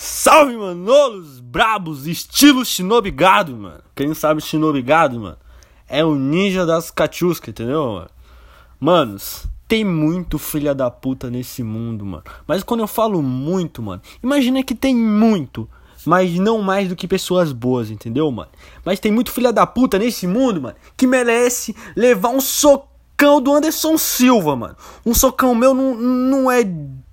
Salve, manolos brabos, estilo Shinobigado, mano. Quem sabe Shinobigado, mano, é o ninja das catiuscas, entendeu, mano? Manos, tem muito filha da puta nesse mundo, mano. Mas quando eu falo muito, mano, imagina que tem muito, mas não mais do que pessoas boas, entendeu, mano? Mas tem muito filha da puta nesse mundo, mano, que merece levar um socão do Anderson Silva, mano. Um socão meu não, não é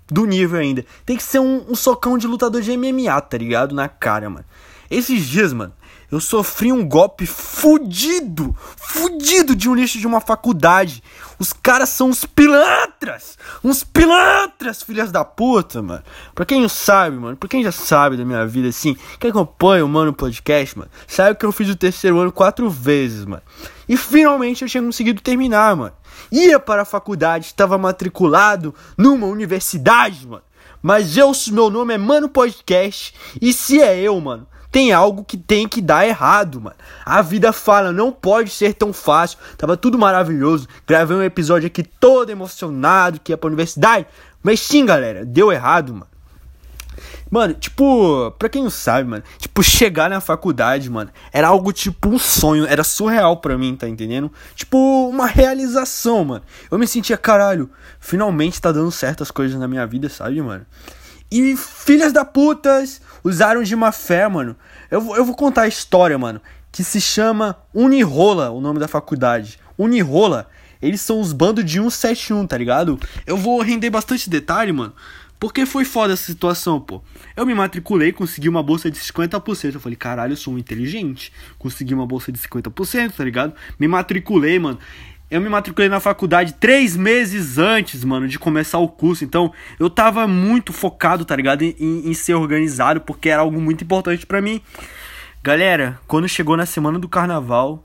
do nível ainda. Tem que ser um, um, socão de lutador de MMA, tá ligado? Na cara, mano. Esses dias, mano, eu sofri um golpe fudido, fudido de um lixo de uma faculdade. Os caras são uns pilantras, uns pilantras, filhas da puta, mano. Pra quem não sabe, mano, pra quem já sabe da minha vida, assim, quem acompanha o Mano Podcast, mano, sabe que eu fiz o terceiro ano quatro vezes, mano. E finalmente eu tinha conseguido terminar, mano. Ia para a faculdade, estava matriculado numa universidade, mano. Mas eu, meu nome é Mano Podcast, e se é eu, mano, tem algo que tem que dar errado, mano. A vida fala, não pode ser tão fácil. Tava tudo maravilhoso. Gravei um episódio aqui todo emocionado que ia pra universidade. Mas sim, galera, deu errado, mano. Mano, tipo, pra quem não sabe, mano, tipo, chegar na faculdade, mano, era algo tipo um sonho, era surreal pra mim, tá entendendo? Tipo, uma realização, mano. Eu me sentia, caralho, finalmente tá dando certas coisas na minha vida, sabe, mano? E filhas da putas usaram de má fé, mano. Eu, eu vou contar a história, mano, que se chama Unirola, o nome da faculdade. Unirola, eles são os bandos de 171, tá ligado? Eu vou render bastante detalhe, mano. Porque foi foda essa situação, pô. Eu me matriculei, consegui uma bolsa de 50%. Eu falei, caralho, eu sou um inteligente. Consegui uma bolsa de 50%, tá ligado? Me matriculei, mano. Eu me matriculei na faculdade três meses antes, mano, de começar o curso. Então, eu tava muito focado, tá ligado? Em, em ser organizado, porque era algo muito importante para mim. Galera, quando chegou na semana do carnaval,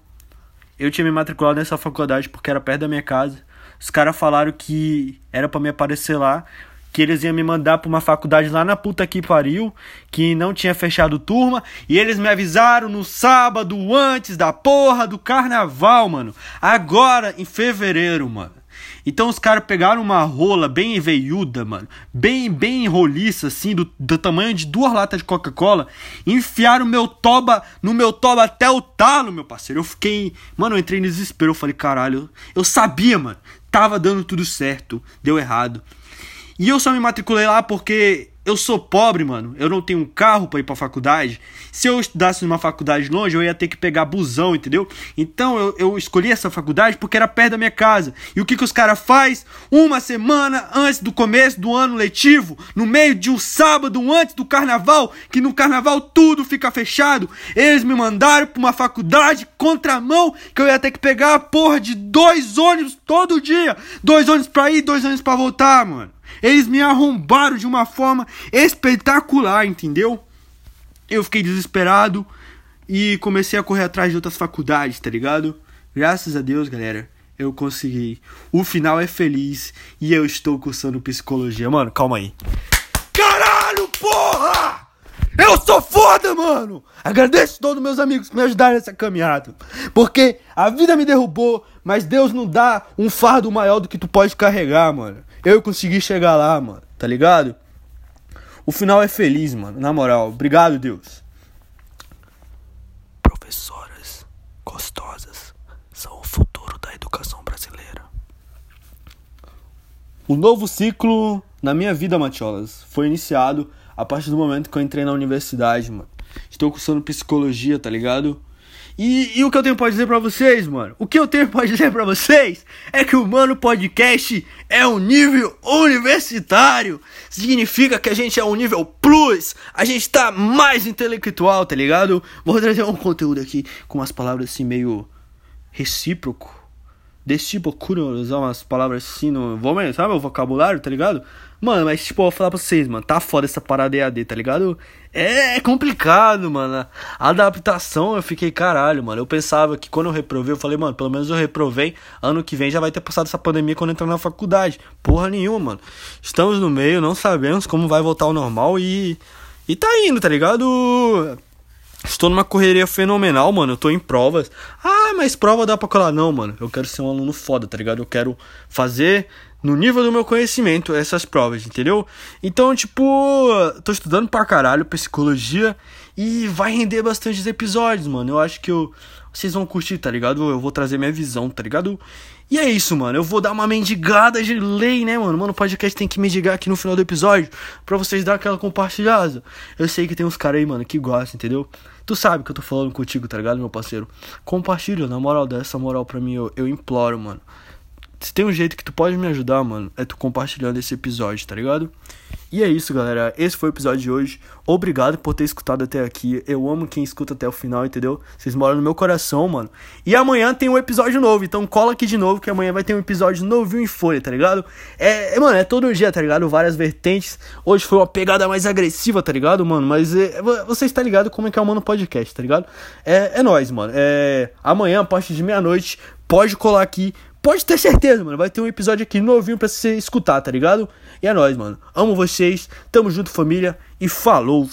eu tinha me matriculado nessa faculdade porque era perto da minha casa. Os caras falaram que era para me aparecer lá que eles iam me mandar para uma faculdade lá na puta que pariu, que não tinha fechado turma, e eles me avisaram no sábado antes da porra do carnaval, mano. Agora em fevereiro, mano. Então os caras pegaram uma rola bem veiuda, mano, bem bem roliça assim, do, do tamanho de duas latas de Coca-Cola, enfiaram meu toba no meu toba até o talo, meu parceiro. Eu fiquei, mano, eu entrei em desespero, eu falei, caralho, eu sabia, mano, tava dando tudo certo, deu errado. E eu só me matriculei lá porque eu sou pobre, mano. Eu não tenho um carro para ir pra faculdade. Se eu estudasse numa faculdade longe, eu ia ter que pegar busão, entendeu? Então eu, eu escolhi essa faculdade porque era perto da minha casa. E o que, que os caras faz? Uma semana antes do começo do ano letivo, no meio de um sábado antes do carnaval, que no carnaval tudo fica fechado, eles me mandaram pra uma faculdade contramão que eu ia ter que pegar a porra de dois ônibus todo dia. Dois ônibus pra ir, dois ônibus pra voltar, mano. Eles me arrombaram de uma forma espetacular, entendeu? Eu fiquei desesperado e comecei a correr atrás de outras faculdades, tá ligado? Graças a Deus, galera, eu consegui. O final é feliz e eu estou cursando psicologia. Mano, calma aí. Caralho, porra! Eu sou foda, mano! Agradeço todos meus amigos que me ajudaram nessa caminhada. Porque a vida me derrubou, mas Deus não dá um fardo maior do que tu pode carregar, mano. Eu consegui chegar lá, mano, tá ligado? O final é feliz, mano, na moral. Obrigado, Deus. Professoras gostosas são o futuro da educação brasileira. O novo ciclo na minha vida, Matiolas, foi iniciado a partir do momento que eu entrei na universidade, mano. Estou cursando psicologia, tá ligado? E, e, o que eu tenho pra dizer pra vocês, mano? O que eu tenho pra dizer pra vocês é que o Mano Podcast é um nível universitário. Significa que a gente é um nível plus. A gente tá mais intelectual, tá ligado? Vou trazer um conteúdo aqui com umas palavras assim meio recíproco. Desse tipo, usar umas palavras assim no. Vou, sabe o vocabulário, tá ligado? Mano, mas tipo, eu vou falar pra vocês, mano, tá foda essa parada EAD, tá ligado? É complicado, mano. A adaptação, eu fiquei caralho, mano. Eu pensava que quando eu reprovei, eu falei, mano, pelo menos eu reprovei. Ano que vem já vai ter passado essa pandemia quando entrar na faculdade. Porra nenhuma, mano. Estamos no meio, não sabemos como vai voltar ao normal e. E tá indo, tá ligado? Estou numa correria fenomenal, mano. Eu tô em provas. Ah, mas prova dá pra colar. Não, mano. Eu quero ser um aluno foda, tá ligado? Eu quero fazer no nível do meu conhecimento essas provas, entendeu? Então, tipo, tô estudando pra caralho psicologia e vai render bastantes episódios, mano. Eu acho que eu, vocês vão curtir, tá ligado? Eu vou trazer minha visão, tá ligado? E é isso, mano. Eu vou dar uma mendigada de lei, né, mano? Mano, o podcast tem que mendigar aqui no final do episódio pra vocês dar aquela compartilhada. Eu sei que tem uns caras aí, mano, que gostam, entendeu? Tu sabe que eu tô falando contigo, tá ligado, meu parceiro? Compartilha, na moral, dessa moral pra mim, eu, eu imploro, mano. Se tem um jeito que tu pode me ajudar, mano, é tu compartilhando esse episódio, tá ligado? E é isso, galera. Esse foi o episódio de hoje. Obrigado por ter escutado até aqui. Eu amo quem escuta até o final, entendeu? Vocês moram no meu coração, mano. E amanhã tem um episódio novo. Então cola aqui de novo que amanhã vai ter um episódio novinho em folha, tá ligado? É, é mano, é todo dia, tá ligado? Várias vertentes. Hoje foi uma pegada mais agressiva, tá ligado, mano? Mas é, você está ligado como é que é o Mano Podcast, tá ligado? É, é nóis, mano. É, amanhã, a partir de meia-noite, pode colar aqui Pode ter certeza, mano. Vai ter um episódio aqui novinho pra você escutar, tá ligado? E é nóis, mano. Amo vocês. Tamo junto, família. E falou!